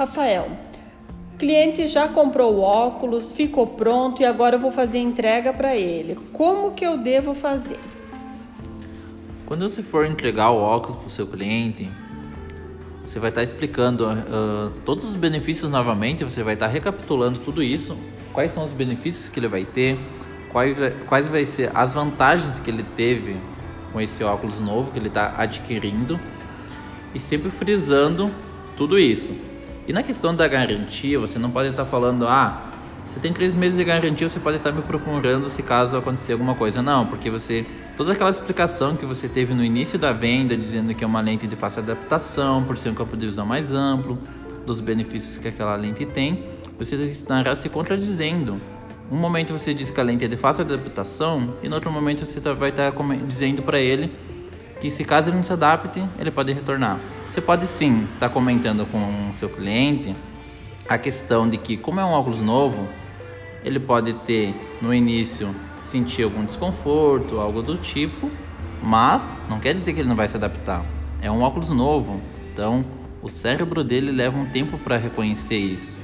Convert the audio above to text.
Rafael, cliente já comprou o óculos, ficou pronto e agora eu vou fazer entrega para ele. Como que eu devo fazer? Quando você for entregar o óculos para o seu cliente, você vai estar explicando uh, todos os benefícios novamente, você vai estar recapitulando tudo isso, quais são os benefícios que ele vai ter, quais, quais vai ser as vantagens que ele teve com esse óculos novo que ele está adquirindo e sempre frisando tudo isso. E na questão da garantia, você não pode estar falando, ah, você tem três meses de garantia, você pode estar me procurando se caso acontecer alguma coisa. Não, porque você. Toda aquela explicação que você teve no início da venda, dizendo que é uma lente de fácil adaptação, por ser um campo de visão mais amplo, dos benefícios que aquela lente tem, você estará se contradizendo. Um momento você diz que a lente é de fácil adaptação, e no outro momento você tá, vai estar dizendo para ele que se caso ele não se adapte, ele pode retornar. Você pode sim estar comentando com o seu cliente a questão de que, como é um óculos novo, ele pode ter no início sentir algum desconforto, algo do tipo, mas não quer dizer que ele não vai se adaptar. É um óculos novo, então o cérebro dele leva um tempo para reconhecer isso.